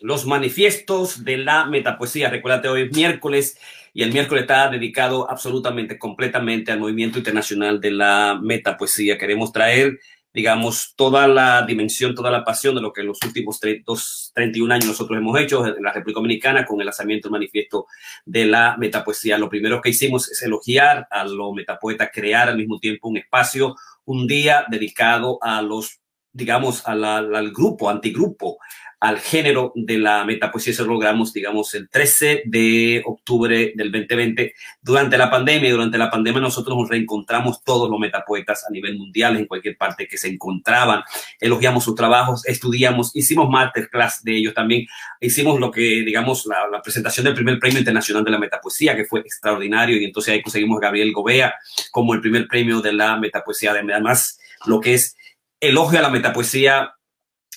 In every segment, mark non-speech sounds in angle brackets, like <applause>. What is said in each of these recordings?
los manifiestos de la metapoesía. Recuérdate, hoy es miércoles y el miércoles está dedicado absolutamente, completamente al movimiento internacional de la metapoesía. Queremos traer, digamos, toda la dimensión, toda la pasión de lo que en los últimos 31 años nosotros hemos hecho en la República Dominicana con el lanzamiento del manifiesto de la metapoesía. Lo primero que hicimos es elogiar a los metapoetas, crear al mismo tiempo un espacio, un día dedicado a los digamos, al grupo, antigrupo, al género de la metapoesía. Eso logramos, digamos, el 13 de octubre del 2020, durante la pandemia. Durante la pandemia nosotros nos reencontramos todos los metapoetas a nivel mundial, en cualquier parte que se encontraban. Elogiamos sus trabajos, estudiamos, hicimos masterclass de ellos también. Hicimos lo que, digamos, la, la presentación del primer premio internacional de la metapoesía, que fue extraordinario. Y entonces ahí conseguimos a Gabriel Gobea como el primer premio de la metapoesía. Además, lo que es elogio a la metapoesía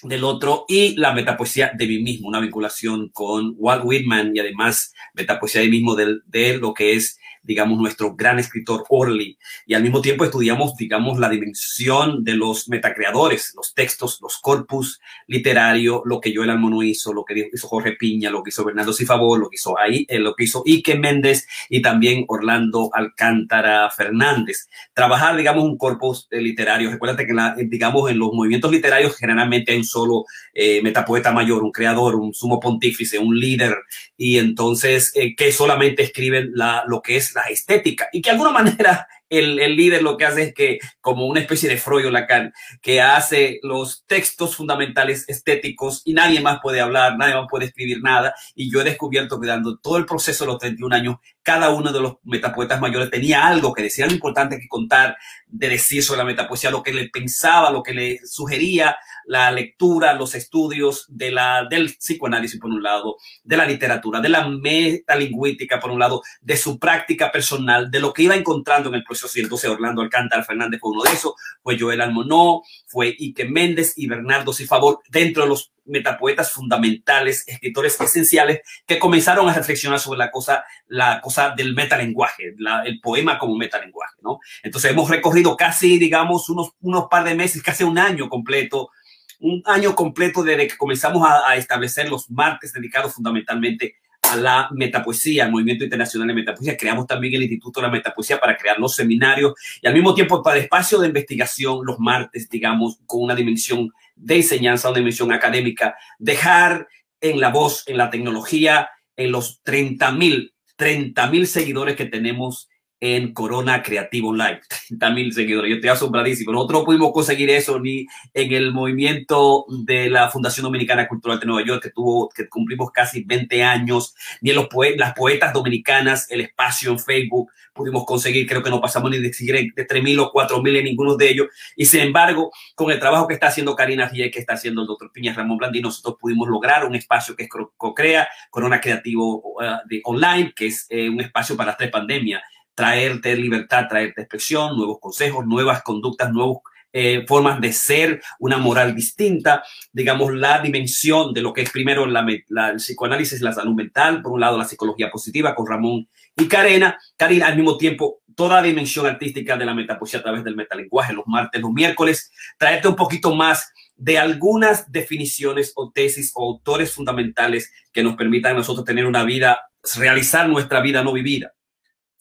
del otro y la metapoesía de mí mismo, una vinculación con Walt Whitman y además metapoesía de mí mismo de, de lo que es digamos, nuestro gran escritor Orly. Y al mismo tiempo estudiamos, digamos, la dimensión de los metacreadores, los textos, los corpus literario, lo que Joel Almono hizo, lo que hizo Jorge Piña, lo que hizo Bernardo Sifavor, lo que hizo ahí, eh, lo que hizo Ike Méndez y también Orlando Alcántara Fernández. Trabajar, digamos, un corpus eh, literario. Recuérdate que, digamos, en los movimientos literarios generalmente hay un solo eh, metapoeta mayor, un creador, un sumo pontífice, un líder, y entonces eh, que solamente escriben la, lo que es la estética y que de alguna manera <laughs> el, líder lo que hace es que, como una especie de Freud Lacan, que hace los textos fundamentales estéticos y nadie más puede hablar, nadie más puede escribir nada. Y yo he descubierto que dando todo el proceso de los 31 años, cada uno de los metapoetas mayores tenía algo que decía, lo importante que contar, de decir sobre la metapoesía, lo que le pensaba, lo que le sugería la lectura, los estudios de la, del psicoanálisis, por un lado, de la literatura, de la metalingüística, por un lado, de su práctica personal, de lo que iba encontrando en el proceso. Y entonces Orlando Alcántara Fernández fue uno de esos, fue Joel Almonó, fue Ike Méndez y Bernardo Sifavor, dentro de los metapoetas fundamentales, escritores esenciales que comenzaron a reflexionar sobre la cosa, la cosa del metalenguaje, la, el poema como metalenguaje, ¿no? Entonces hemos recorrido casi, digamos, unos, unos par de meses, casi un año completo un año completo desde que comenzamos a, a, establecer los martes dedicados fundamentalmente a la metapoesía, al movimiento internacional de metapoesía. Creamos también el Instituto de la Metapoesía para crear los seminarios y al mismo tiempo para espacio de investigación los martes, digamos, con una dimensión de enseñanza, una dimensión académica, dejar en la voz, en la tecnología, en los 30 mil, 30 mil seguidores que tenemos en Corona Creativo Live. 30 mil seguidores. Yo estoy asombradísimo. Nosotros no pudimos conseguir eso ni en el movimiento de la Fundación Dominicana Cultural de Nueva York, que tuvo, que cumplimos casi 20 años, ni en los las poetas dominicanas, el espacio en Facebook, pudimos conseguir, creo que no pasamos ni de, de 3 mil o 4 mil en ninguno de ellos. Y sin embargo, con el trabajo que está haciendo Karina Rie, que está haciendo el doctor Piña Ramón Blandín, nosotros pudimos lograr un espacio que es CoCrea, Corona Creativo uh, de Online, que es eh, un espacio para tres pandemias traerte libertad, traerte expresión, nuevos consejos, nuevas conductas, nuevas eh, formas de ser, una moral distinta, digamos, la dimensión de lo que es primero la, la, el psicoanálisis, la salud mental, por un lado la psicología positiva con Ramón y Karina, Karina al mismo tiempo toda la dimensión artística de la metapoesía a través del metalenguaje, los martes, los miércoles, traerte un poquito más de algunas definiciones o tesis o autores fundamentales que nos permitan a nosotros tener una vida, realizar nuestra vida no vivida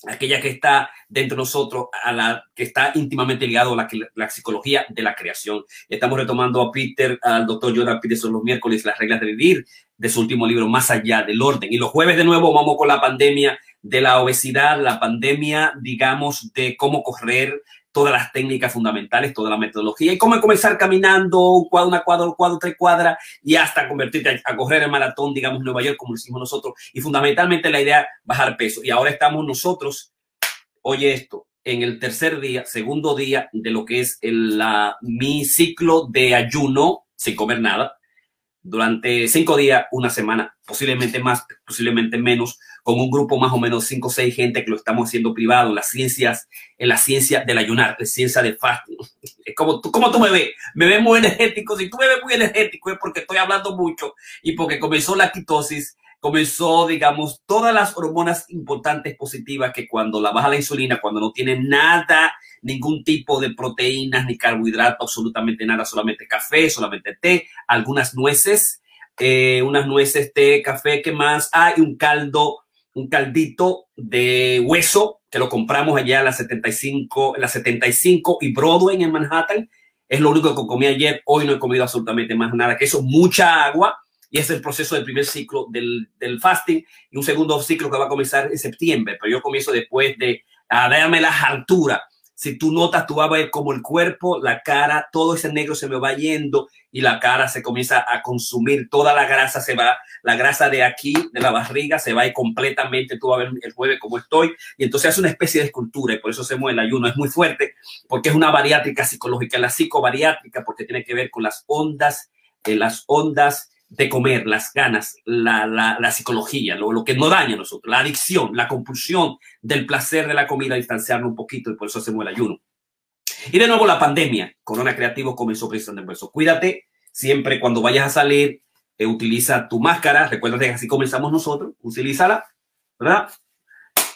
aquella que está dentro de nosotros, a la que está íntimamente ligado a la, psicología de la creación. Estamos retomando a Peter, al doctor Jordan Peterson los miércoles, las reglas de vivir, de su último libro, Más allá del orden. Y los jueves de nuevo vamos con la pandemia de la obesidad, la pandemia, digamos, de cómo correr, todas las técnicas fundamentales, toda la metodología y cómo comenzar caminando un cuadro, una cuadra, un cuadro, tres cuadras y hasta convertirte a, a, correr el maratón, digamos, Nueva York, como lo hicimos nosotros. Y fundamentalmente la idea, bajar peso. Y ahora estamos nosotros, oye esto, en el tercer día, segundo día de lo que es el, mi ciclo de ayuno sin comer nada. Durante cinco días, una semana, posiblemente más, posiblemente menos, con un grupo más o menos cinco o seis gente que lo estamos haciendo privado, las ciencias, en la ciencia del ayunar, la ciencia del fasting. <laughs> Es como tú, como tú me ves, me ves muy energético. Si tú me ves muy energético es porque estoy hablando mucho y porque comenzó la quitosis, comenzó, digamos, todas las hormonas importantes positivas que cuando la baja la insulina, cuando no tiene nada, ningún tipo de proteínas ni carbohidratos, absolutamente nada, solamente café, solamente té, algunas nueces, eh, unas nueces, té, café, ¿qué más? Hay un caldo, un caldito de hueso que lo compramos allá en la 75, en la 75 y Broadway en Manhattan. Es lo único que comí ayer. Hoy no he comido absolutamente más nada que eso. Mucha agua. Y es el proceso del primer ciclo del, del fasting y un segundo ciclo que va a comenzar en septiembre. Pero yo comienzo después de darme la altura si tú notas, tú vas a ver como el cuerpo, la cara, todo ese negro se me va yendo y la cara se comienza a consumir, toda la grasa se va, la grasa de aquí, de la barriga, se va y completamente, tú vas a ver el jueves como estoy, y entonces hace una especie de escultura y por eso hacemos el ayuno, es muy fuerte, porque es una bariátrica psicológica, la psicobariátrica, porque tiene que ver con las ondas, eh, las ondas de comer, las ganas, la, la, la psicología, lo, lo, que no daña a nosotros, la adicción, la compulsión del placer de la comida, distanciarnos un poquito y por eso hacemos el ayuno. Y de nuevo la pandemia, Corona Creativo comenzó precisamente por eso. Cuídate siempre cuando vayas a salir, eh, utiliza tu máscara, recuerda que así comenzamos nosotros, utilízala, ¿verdad?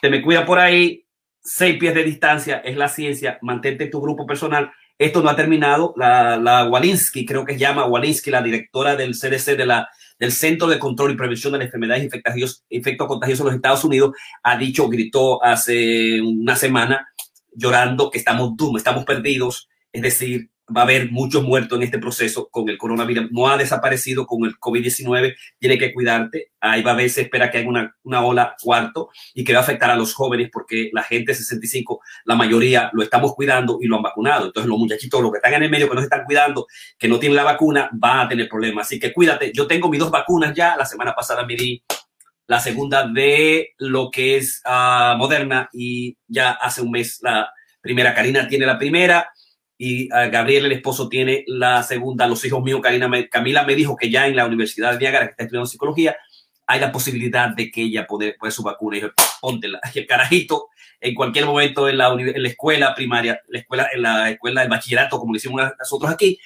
Te me cuida por ahí, seis pies de distancia, es la ciencia, mantente tu grupo personal esto no ha terminado. La, la Walensky, creo que se llama Walensky, la directora del CDC, de la, del Centro de Control y Prevención de las Enfermedades Infecciosas, Infectos Contagiosos en los Estados Unidos, ha dicho, gritó hace una semana llorando que estamos doom, estamos perdidos. Es decir, va a haber muchos muertos en este proceso con el coronavirus. No ha desaparecido con el COVID-19. Tiene que cuidarte. Ahí va a haber, se espera que haya una, una ola cuarto y que va a afectar a los jóvenes porque la gente de 65, la mayoría lo estamos cuidando y lo han vacunado. Entonces los muchachitos, los que están en el medio, que no se están cuidando, que no tienen la vacuna, van a tener problemas. Así que cuídate. Yo tengo mis dos vacunas ya. La semana pasada me di la segunda de lo que es uh, Moderna y ya hace un mes la primera. Karina tiene la primera y Gabriel, el esposo, tiene la segunda. Los hijos míos, Camila me dijo que ya en la Universidad de Niagara, que está estudiando psicología, hay la posibilidad de que ella pueda poner su vacuna. Y yo, póntela. <laughs> Y el carajito, en cualquier momento en la, en la escuela primaria, la escuela, en la escuela de bachillerato, como le hicimos nosotros aquí,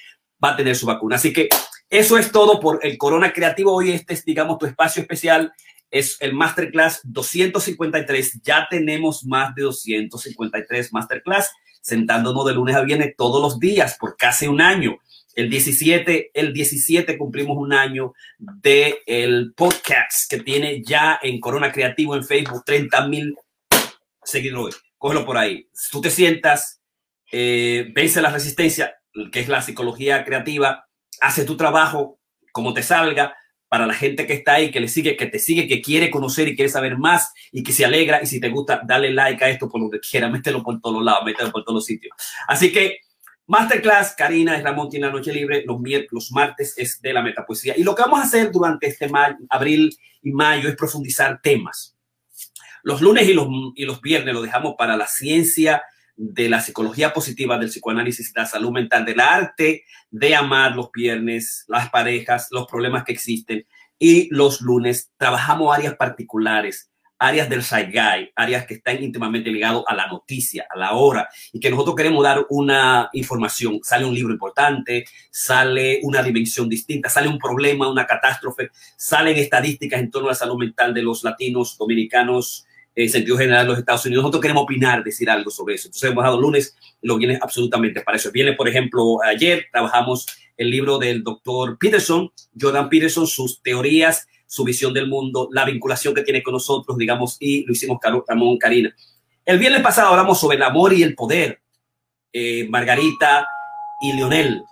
va a tener su vacuna. Así que eso es todo por el Corona Creativo. Hoy este es, digamos, tu espacio especial. Es el Masterclass 253. Ya tenemos más de 253 Masterclass sentándonos de lunes a viernes todos los días por casi un año. El 17, el 17 cumplimos un año de el podcast que tiene ya en Corona Creativo en Facebook 30 mil seguidores. Cógelo por ahí. Tú te sientas, eh, vence la resistencia, que es la psicología creativa, hace tu trabajo como te salga, para la gente que está ahí, que le sigue, que te sigue, que quiere conocer y quiere saber más y que se alegra. Y si te gusta, dale like a esto por que quiera, <laughs> mételo por todos lados, mételo por todos los sitios. Así que Masterclass, Karina es Ramón tiene la noche libre, los, los martes es de la metapoesía. Y lo que vamos a hacer durante este abril y mayo es profundizar temas. Los lunes y los, y los viernes lo dejamos para la ciencia de la psicología positiva, del psicoanálisis, la salud mental, del arte de amar los viernes, las parejas, los problemas que existen. Y los lunes trabajamos áreas particulares, áreas del Saigai, áreas que están íntimamente ligadas a la noticia, a la hora, y que nosotros queremos dar una información. Sale un libro importante, sale una dimensión distinta, sale un problema, una catástrofe, salen estadísticas en torno a la salud mental de los latinos, dominicanos, en sentido general en los Estados Unidos. Nosotros queremos opinar, decir algo sobre eso. Entonces hemos dado lunes, lo viene absolutamente para eso. Viene, por ejemplo, ayer trabajamos el libro del doctor Peterson, Jordan Peterson, sus teorías, su visión del mundo, la vinculación que tiene con nosotros, digamos, y lo hicimos Ramón Karina. El viernes pasado hablamos sobre el amor y el poder. Eh, Margarita y Leonel,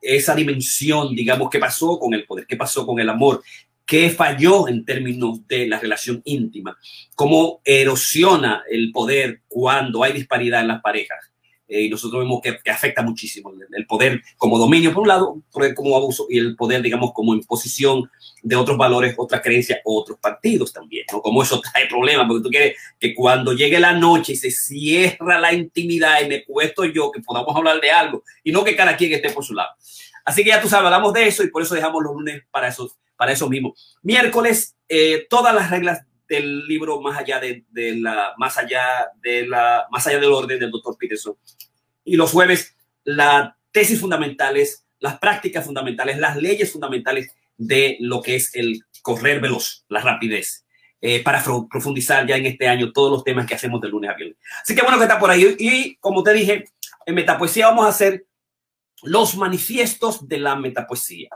esa dimensión, digamos, qué pasó con el poder, qué pasó con el amor, qué falló en términos de la relación íntima, cómo erosiona el poder cuando hay disparidad en las parejas. Eh, y nosotros vemos que, afecta muchísimo el, poder como dominio, por un lado, poder como abuso y el poder, digamos, como imposición de otros valores, otras creencias, otros partidos también, ¿no? Como eso <laughs> trae problemas, porque tú quieres que cuando llegue la noche y se cierra la intimidad y me puesto yo, que podamos hablar de algo y no que cada quien esté por su lado. Así que ya tú sabes, hablamos de eso y por eso dejamos los lunes para esos para eso mismo. Miércoles, eh, todas las reglas del libro más allá de, la más allá de la más allá del orden del doctor Peterson. Y los jueves las tesis fundamentales las prácticas fundamentales las leyes fundamentales de lo que es el correr veloz la rapidez. Eh, para profundizar ya en este año todos los temas que hacemos de lunes a viernes. Así que bueno que está por ahí. Y como te dije en metapoesía vamos a hacer los manifiestos de la metapoesía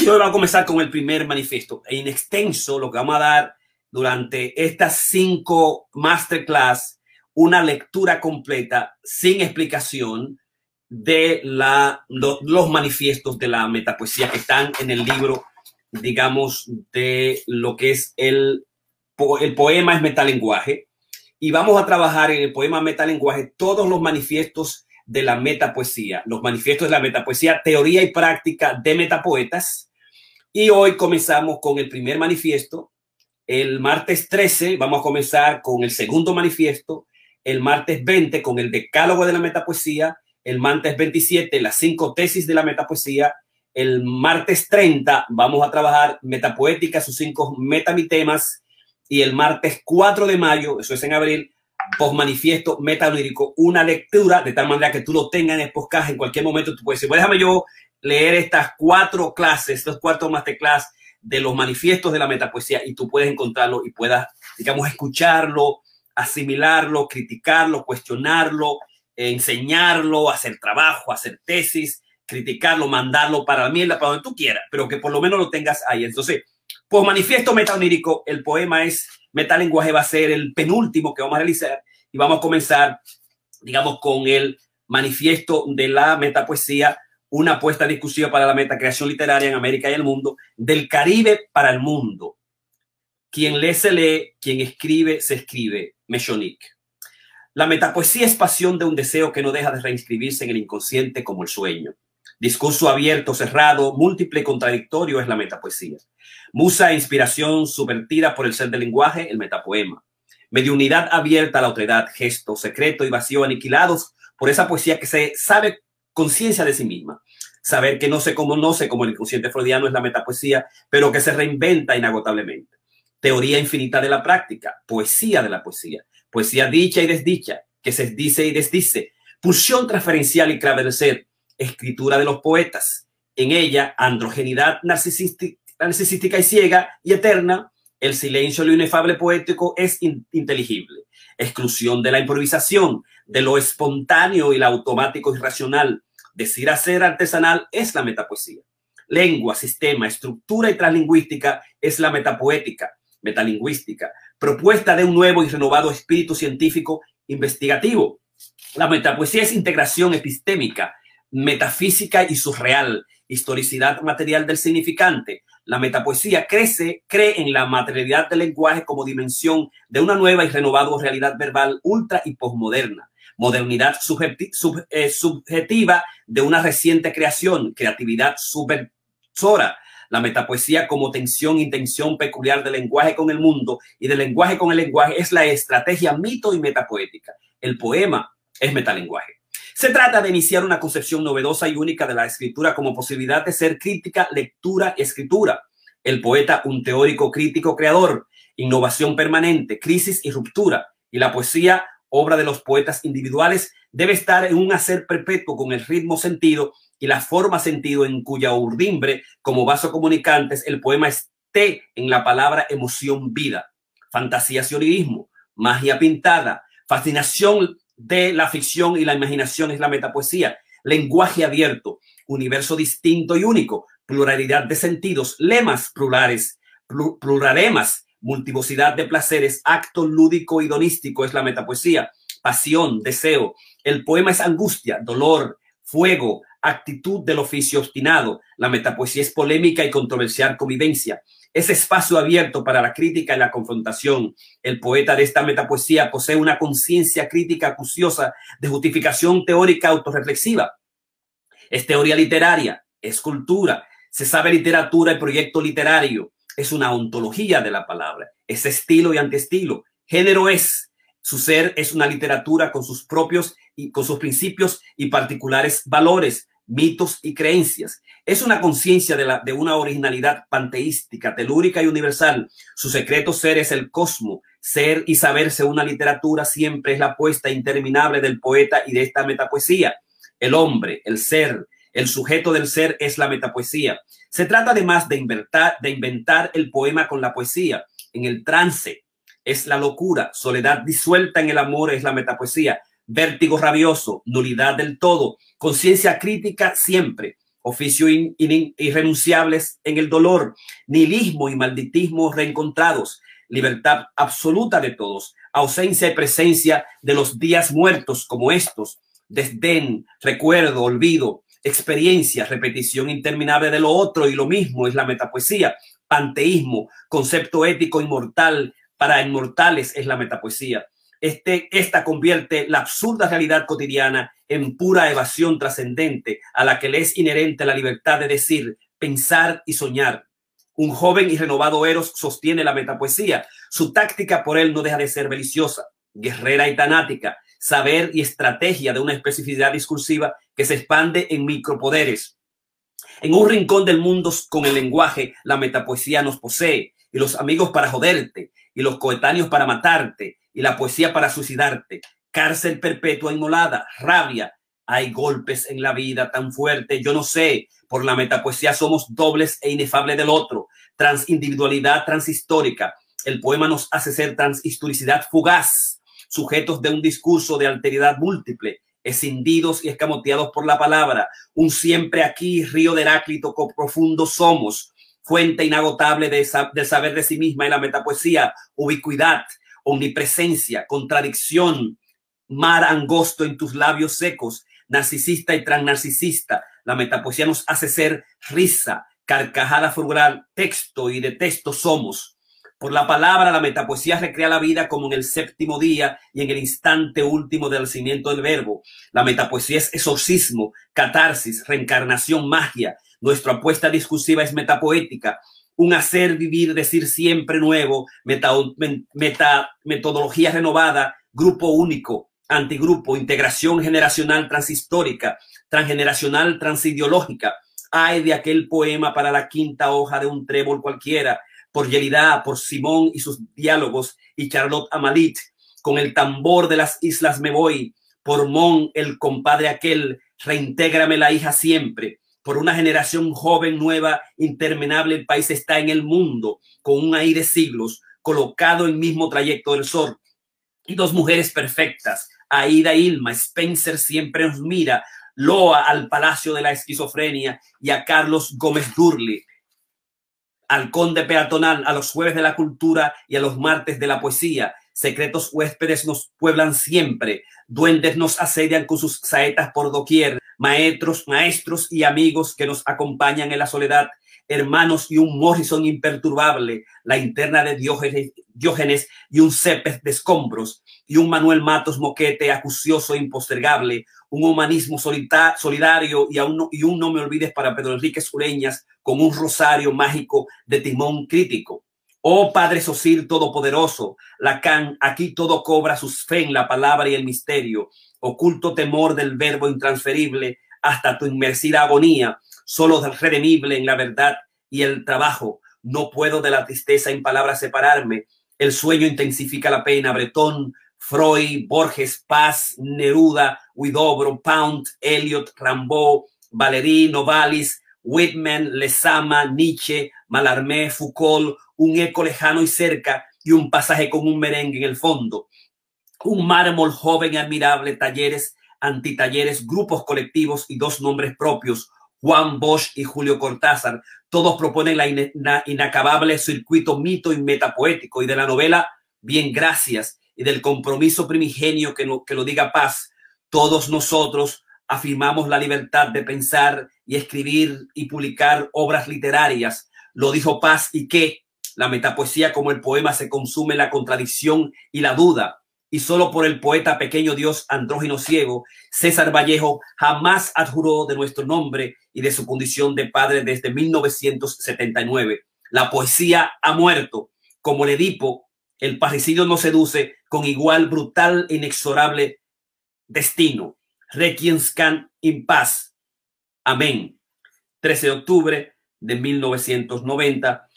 Hoy vamos a comenzar con el primer manifiesto. En extenso, lo que vamos a dar durante estas cinco masterclass, una lectura completa sin explicación de los manifiestos de la metapoesía que están en el libro, digamos, de lo que es el, el poema es metalenguaje. Y vamos a trabajar en el poema metalenguaje todos los manifiestos de la metapoesía, los manifiestos de la metapoesía, teoría y práctica de metapoetas. Y hoy comenzamos con el primer manifiesto. El martes 13 vamos a comenzar con el segundo manifiesto. El martes 20 con el decálogo de la metapoesía el martes 27 las cinco tesis de la metapoesía, el martes 30 vamos a trabajar metapoética, sus cinco metamitemas, y el martes 4 de mayo, eso es en abril, posmanifiesto metaonírico, una lectura de tal manera que tú lo tengas en podcast en cualquier momento. Tú puedes decir, déjame yo leer estas cuatro clases, estos cuatro masterclass de los manifiestos de la metapoesía y tú puedes encontrarlo y puedas, digamos, escucharlo, asimilarlo, criticarlo, cuestionarlo, enseñarlo, hacer trabajo, hacer tesis, criticarlo, mandarlo para mierda, para donde tú quieras, pero que por lo menos lo tengas ahí. Entonces, pues manifiesto metaonírico, el poema es metalenguaje, va a ser el penúltimo que vamos a realizar y vamos a comenzar, digamos, con el manifiesto de la metapoesía, una apuesta discusiva para la metacreación literaria en América y el mundo, del Caribe para el mundo. Quien lee se lee, quien escribe se escribe. Meshonic. La metapoesía es pasión de un deseo que no deja de reinscribirse en el inconsciente como el sueño. Discurso abierto, cerrado, múltiple contradictorio es la metapoesía. Musa e inspiración subvertida por el ser del lenguaje, el metapoema. Mediunidad abierta a la otredad, gesto, secreto y vacío aniquilados por esa poesía que se sabe conciencia de sí misma. Saber que no se conoce como el inconsciente freudiano es la metapoesía, pero que se reinventa inagotablemente. Teoría infinita de la práctica, poesía de la poesía poesía dicha y desdicha, que se dice y desdice, pulsión transferencial y clave del ser, escritura de los poetas. En ella, androgenidad narcisística, y ciega y eterna, el silencio lo inefable poético es inteligible. Exclusión de la improvisación, de lo espontáneo y lo automático y racional. Decir hacer artesanal es la metapoesía. Lengua, sistema, estructura y translingüística es la metapoética, metalingüística propuesta de un nuevo y renovado espíritu científico investigativo. La metapoesía es integración epistémica, metafísica y surreal, historicidad material del significante. La metapoesía crece, cree en la materialidad del lenguaje como dimensión de una nueva y renovada realidad verbal ultra y posmoderna. Modernidad eh, subjetiva de una reciente creación, creatividad subversora, la metapoesía como tensión, intención peculiar del lenguaje con el mundo y del lenguaje con el lenguaje es la estrategia mito y metapoética. El poema es metalenguaje. Se trata de iniciar una concepción novedosa y única de la escritura como posibilidad de ser crítica, lectura escritura. El poeta, un teórico crítico creador, innovación permanente, crisis y ruptura. Y la poesía, obra de los poetas individuales, debe estar en un hacer perpetuo con el ritmo sentido y la forma sentido en cuya urdimbre, como vaso comunicantes, el poema esté en la palabra emoción vida, fantasía sionismo, magia pintada, fascinación de la ficción y la imaginación es la metapoesía, lenguaje abierto, universo distinto y único, pluralidad de sentidos, lemas plurales, pluralemas, multivocidad de placeres, acto lúdico y donístico es la metapoesía, pasión, deseo. El poema es angustia, dolor, fuego, actitud del oficio obstinado. La metapoesía es polémica y controversial convivencia. Es espacio abierto para la crítica y la confrontación. El poeta de esta metapoesía posee una conciencia crítica acuciosa de justificación teórica autorreflexiva. Es teoría literaria, es cultura, se sabe literatura y proyecto literario. Es una ontología de la palabra, es estilo y antiestilo. Género es, su ser es una literatura con sus propios y con sus principios y particulares valores, mitos y creencias. Es una conciencia de, la, de una originalidad panteística, telúrica y universal. Su secreto ser es el cosmo. Ser y saberse una literatura siempre es la apuesta interminable del poeta y de esta metapoesía. El hombre, el ser, el sujeto del ser es la metapoesía. Se trata además de inventar, de inventar el poema con la poesía, en el trance. Es la locura, soledad disuelta en el amor es la metapoesía. Vértigo rabioso, nulidad del todo, conciencia crítica siempre, oficio irrenunciables en el dolor, nihilismo y malditismo reencontrados, libertad absoluta de todos, ausencia y presencia de los días muertos como estos, desdén, recuerdo, olvido, experiencia, repetición interminable de lo otro y lo mismo es la metapoesía, panteísmo, concepto ético inmortal para inmortales es la metapoesía. Este, esta convierte la absurda realidad cotidiana en pura evasión trascendente a la que le es inherente la libertad de decir, pensar y soñar. Un joven y renovado Eros sostiene la metapoesía. Su táctica por él no deja de ser deliciosa, guerrera y tanática, saber y estrategia de una especificidad discursiva que se expande en micropoderes. En un rincón del mundo con el lenguaje, la metapoesía nos posee, y los amigos para joderte, y los coetáneos para matarte, y la poesía para suicidarte. Cárcel perpetua inmolada, rabia. Hay golpes en la vida tan fuerte, yo no sé. Por la metapoesía somos dobles e inefables del otro. Transindividualidad transhistórica. El poema nos hace ser transhistoricidad fugaz sujetos de un discurso de alteridad múltiple, escindidos y escamoteados por la palabra, un siempre aquí, río de Heráclito, profundo somos, fuente inagotable de saber de sí misma y la metapoesía, ubicuidad, omnipresencia, contradicción, mar angosto en tus labios secos, narcisista y transnarcisista. La metapoesía nos hace ser risa, carcajada frugal, texto y de texto somos. Por la palabra, la metapoesía recrea la vida como en el séptimo día y en el instante último del nacimiento del verbo. La metapoesía es exorcismo, catarsis, reencarnación, magia. Nuestra apuesta discursiva es metapoética, un hacer, vivir, decir siempre nuevo, meta, metodología renovada, grupo único, antigrupo, integración generacional transhistórica, transgeneracional transideológica. Ay de aquel poema para la quinta hoja de un trébol cualquiera, por Yelida, por Simón y sus diálogos, y Charlotte Amalit, con el tambor de las islas me voy, por Mon, el compadre aquel, reintégrame la hija siempre, por una generación joven, nueva, interminable, el país está en el mundo, con un aire de siglos, colocado en mismo trayecto del sol, y dos mujeres perfectas, Aida Ilma, Spencer siempre nos mira, Loa al Palacio de la Esquizofrenia y a Carlos Gómez Durli, al conde peatonal, a los jueves de la cultura y a los martes de la poesía. Secretos huéspedes nos pueblan siempre, duendes nos asedian con sus saetas por doquier, maestros, maestros y amigos que nos acompañan en la soledad, hermanos y un Morrison imperturbable, la interna de Diógenes, Diógenes y un Cepes de escombros, y un Manuel Matos Moquete acucioso e impostergable, un humanismo solidario y, un, y un no me olvides para Pedro Enrique Sureñas con un rosario mágico de timón crítico. Oh Padre Sosir Todopoderoso, Lacan, aquí todo cobra sus fe en la palabra y el misterio, oculto temor del verbo intransferible hasta tu inmersiva agonía, solo redemible en la verdad y el trabajo. No puedo de la tristeza en palabras separarme. El sueño intensifica la pena. Bretón, Freud, Borges, Paz, Neruda, Huidobro, Pound, Eliot, Rambaud, Valéry, Novalis, Whitman, Lezama, Nietzsche, Mallarmé, Foucault, un eco lejano y cerca y un pasaje con un merengue en el fondo. Un mármol joven y admirable, talleres, antitalleres, grupos colectivos y dos nombres propios, Juan Bosch y Julio Cortázar. Todos proponen la inacabable circuito mito y metapoético y de la novela Bien, gracias y del compromiso primigenio que, que lo diga paz, todos nosotros afirmamos la libertad de pensar y escribir y publicar obras literarias. Lo dijo Paz y que la metapoesía como el poema se consume la contradicción y la duda. Y solo por el poeta pequeño Dios andrógino ciego, César Vallejo jamás adjuró de nuestro nombre y de su condición de padre desde 1979. La poesía ha muerto, como el Edipo el parricidio nos seduce con igual brutal e inexorable destino. Requiem scan in paz. Amén. 13 de octubre de 1990.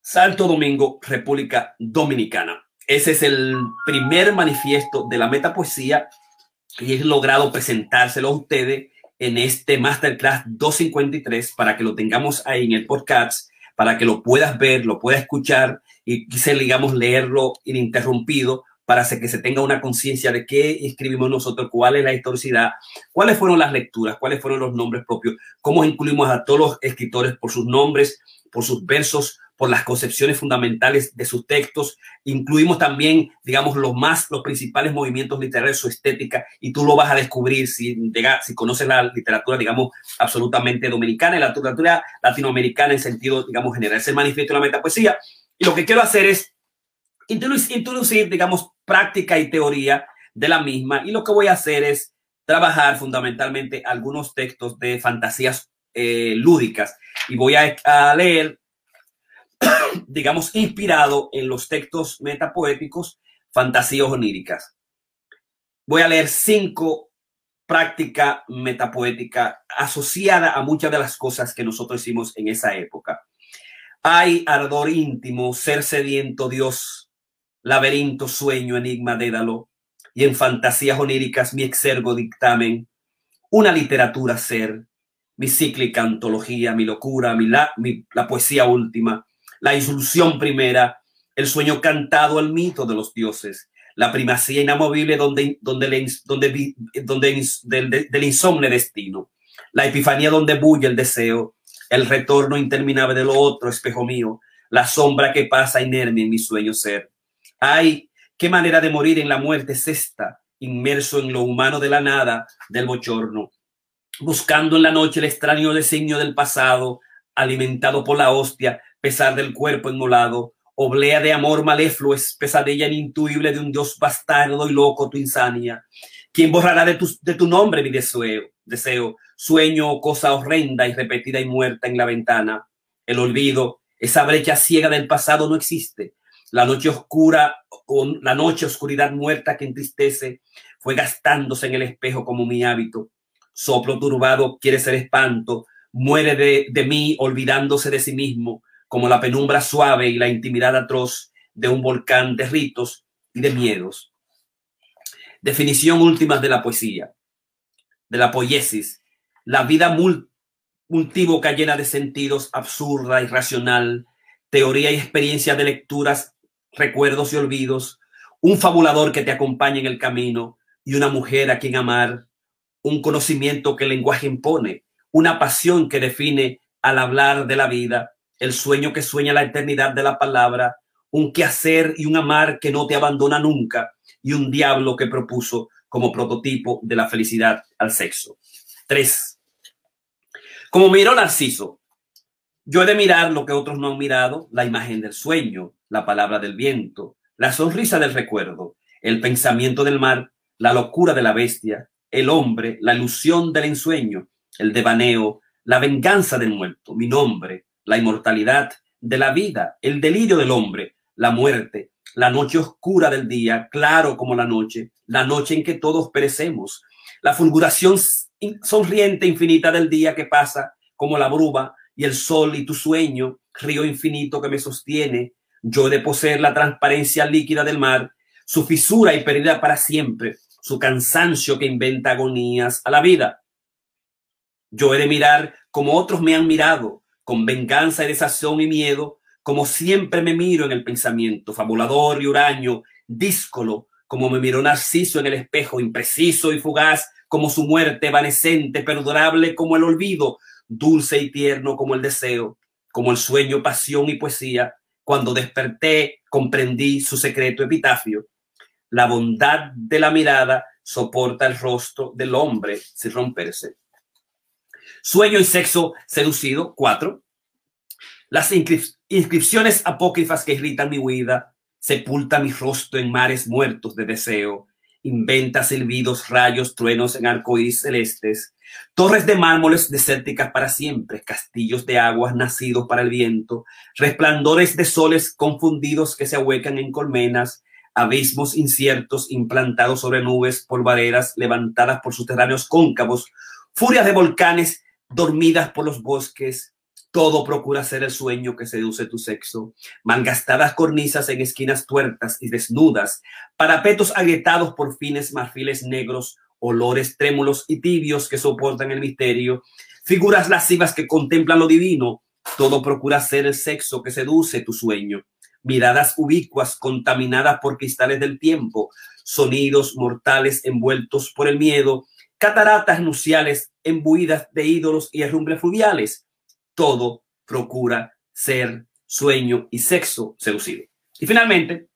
Santo Domingo, República Dominicana. Ese es el primer manifiesto de la metapoesía y he logrado presentárselo a ustedes en este Masterclass 253 para que lo tengamos ahí en el podcast, para que lo puedas ver, lo puedas escuchar y quise, digamos, leerlo ininterrumpido para que se tenga una conciencia de qué escribimos nosotros, cuál es la historicidad, cuáles fueron las lecturas, cuáles fueron los nombres propios, cómo incluimos a todos los escritores por sus nombres, por sus versos, por las concepciones fundamentales de sus textos. Incluimos también, digamos, los más, los principales movimientos literarios, su estética, y tú lo vas a descubrir si, si conoces la literatura, digamos, absolutamente dominicana y la literatura latinoamericana en sentido, digamos, general. Es el manifiesto de la metapoesía. Y lo que quiero hacer es introducir, digamos, práctica y teoría de la misma. Y lo que voy a hacer es trabajar fundamentalmente algunos textos de fantasías eh, lúdicas. Y voy a, leer, <coughs> digamos, inspirado en los textos metapoéticos, fantasías oníricas. Voy a leer cinco práctica metapoética asociada a muchas de las cosas que nosotros hicimos en esa época. Hay ardor íntimo, ser sediento, Dios, laberinto, sueño, enigma, dédalo, y en fantasías oníricas mi exergo dictamen, una literatura ser, mi cíclica antología, mi locura, mi la, poesía última, la insolución primera, el sueño cantado al mito de los dioses, la primacía inamovible donde, donde, donde, donde del, del insomne destino, la epifanía donde bulle el deseo, el retorno interminable de lo otro, espejo mío, la sombra que pasa inerme en mi sueño ser, Ay, qué manera de morir en la muerte es esta, inmerso en lo humano de la nada, del bochorno, buscando en la noche el extraño designio del pasado, alimentado por la hostia, pesar del cuerpo enmolado, oblea de amor maléfluo, es pesadilla inintuible de un dios bastardo y loco tu insania. ¿Quién borrará de tu, de tu nombre mi deseo, deseo, sueño o cosa horrenda y repetida y muerta en la ventana? El olvido, esa brecha ciega del pasado no existe la noche oscura, la noche oscuridad muerta que entristece, fue gastándose en el espejo como mi hábito. Soplo turbado quiere ser espanto, muere de, de mí olvidándose de sí mismo, como la penumbra suave y la intimidad atroz de un volcán de ritos y de miedos. Definición última de la poesía, de la poiesis, la vida multívoca llena de sentidos, absurda, irracional, teoría y experiencia de lecturas recuerdos y olvidos, un fabulador que te acompaña en el camino y una mujer a quien amar, un conocimiento que el lenguaje impone, una pasión que define al hablar de la vida, el sueño que sueña la eternidad de la palabra, un quehacer y un amar que no te abandona nunca y un diablo que propuso como prototipo de la felicidad al sexo. Tres. Como miró Narciso, yo he de mirar lo que otros no han mirado, la imagen del sueño, la palabra del viento, la sonrisa del recuerdo, el pensamiento del mar, la locura de la bestia, el hombre, la ilusión del ensueño, el devaneo, la venganza del muerto, mi nombre, la inmortalidad de la vida, el delirio del hombre, la muerte, la noche oscura del día, claro como la noche, la noche en que todos perecemos, la fulguración sonriente infinita del día que pasa como la bruma, y el sol y tu sueño, río infinito que me sostiene, yo he de poseer la transparencia líquida del mar, su fisura y pérdida para siempre, su cansancio que inventa agonías a la vida. Yo he de mirar como otros me han mirado, con venganza y desazón y miedo, como siempre me miro en el pensamiento, fabulador y huraño, díscolo, como me miró Narciso en el espejo, impreciso y fugaz, como su muerte evanescente, perdurable como el olvido, dulce y tierno como el deseo, como el sueño, pasión y poesía. Cuando desperté, comprendí su secreto epitafio. La bondad de la mirada soporta el rostro del hombre sin romperse. Sueño y sexo seducido, cuatro. Las inscripciones apócrifas que irritan mi huida, sepulta mi rostro en mares muertos de deseo, inventa silbidos, rayos, truenos en arcoíris celestes, Torres de mármoles desérticas para siempre, castillos de aguas nacidos para el viento, resplandores de soles confundidos que se ahuecan en colmenas, abismos inciertos implantados sobre nubes polvaderas levantadas por subterráneos cóncavos, furias de volcanes dormidas por los bosques, todo procura ser el sueño que seduce tu sexo. Malgastadas cornisas en esquinas tuertas y desnudas, parapetos agrietados por fines marfiles negros, olores trémulos y tibios que soportan el misterio, figuras lascivas que contemplan lo divino, todo procura ser el sexo que seduce tu sueño. miradas ubicuas contaminadas por cristales del tiempo, sonidos mortales envueltos por el miedo, cataratas nuciales embuidas de ídolos y herrumbres fluviales. Todo procura ser sueño y sexo seducido. Y finalmente,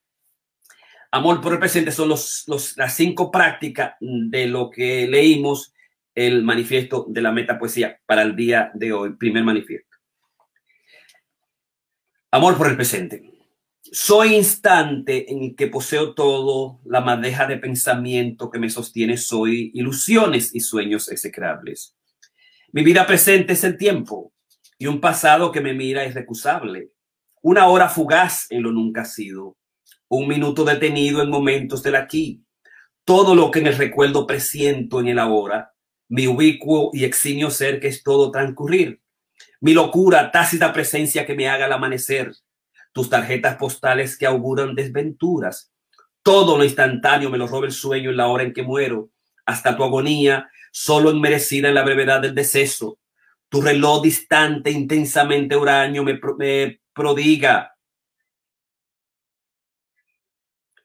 amor por el presente son los, las cinco prácticas de lo que leímos el manifiesto de la metapoesía para el día de hoy, primer manifiesto. Amor por el presente. Soy instante en el que poseo todo, la madeja de pensamiento que me sostiene soy ilusiones y sueños execrables. Mi vida presente es el tiempo y un pasado que me mira es recusable. Una hora fugaz en lo nunca sido, un minuto detenido en momentos del aquí. Todo lo que en el recuerdo presiento en el ahora, mi ubicuo y eximio ser que es todo transcurrir. Mi locura, tácita presencia que me haga el amanecer, tus tarjetas postales que auguran desventuras. Todo lo instantáneo me lo roba el sueño en la hora en que muero, hasta tu agonía, solo enmerecida en la brevedad del deceso. Tu reloj distante, intensamente huraño, me, prodiga.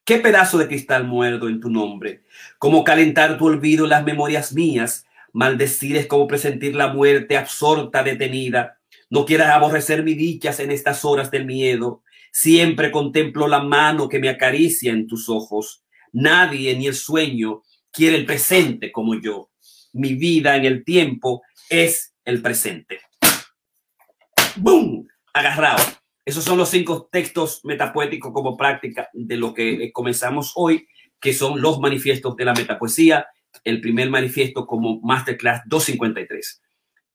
¿Qué pedazo de cristal muerdo en tu nombre? Como calentar tu olvido las memorias mías? Maldecir es como presentir la muerte absorta, detenida. No quieras aborrecer mis dichas en estas horas del miedo. Siempre contemplo la mano que me acaricia en tus ojos. Nadie ni el sueño quiere el presente como yo. Mi vida en el tiempo es el presente. ¡Bum! Agarrado. Esos son los cinco textos metapoéticos como práctica de lo que comenzamos hoy, que son los manifiestos de la metapoesía. El primer manifiesto como Masterclass 253.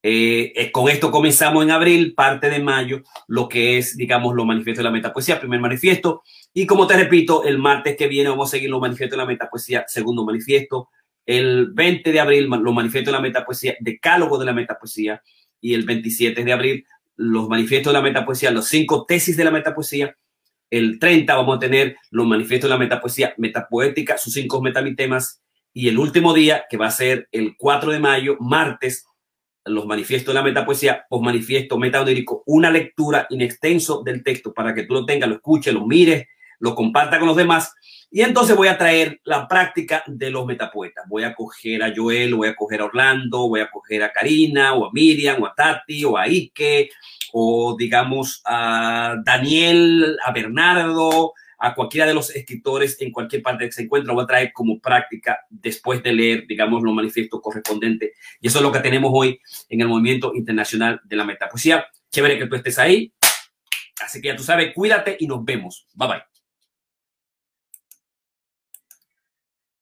Eh, eh, con esto comenzamos en abril, parte de mayo, lo que es, digamos, los manifiesto de la metapoesía, primer manifiesto. Y como te repito, el martes que viene vamos a seguir los manifiestos de la metapoesía, segundo manifiesto. El 20 de abril, los manifiestos de la metapoesía, decálogo de la metapoesía. Y el 27 de abril, los manifiestos de la metapoesía, los cinco tesis de la metapoesía. El 30 vamos a tener los manifiestos de la metapoesía metapoética, sus cinco metamitemas. Y el último día, que va a ser el 4 de mayo, martes, los manifiestos de la metapoesía, os manifiesto metaonérico, una lectura in extenso del texto para que tú lo tengas, lo escuches, lo mires, lo compartas con los demás. Y entonces voy a traer la práctica de los metapoetas. Voy a coger a Joel, voy a coger a Orlando, voy a coger a Karina, o a Miriam, o a Tati, o a Ike, o digamos a Daniel, a Bernardo, a cualquiera de los escritores en cualquier parte que se encuentre, lo voy a traer como práctica después de leer, digamos, los manifiestos correspondientes. Y eso es lo que tenemos hoy en el movimiento internacional de la metapoesía. Chévere que tú estés ahí. Así que ya tú sabes, cuídate y nos vemos. Bye bye.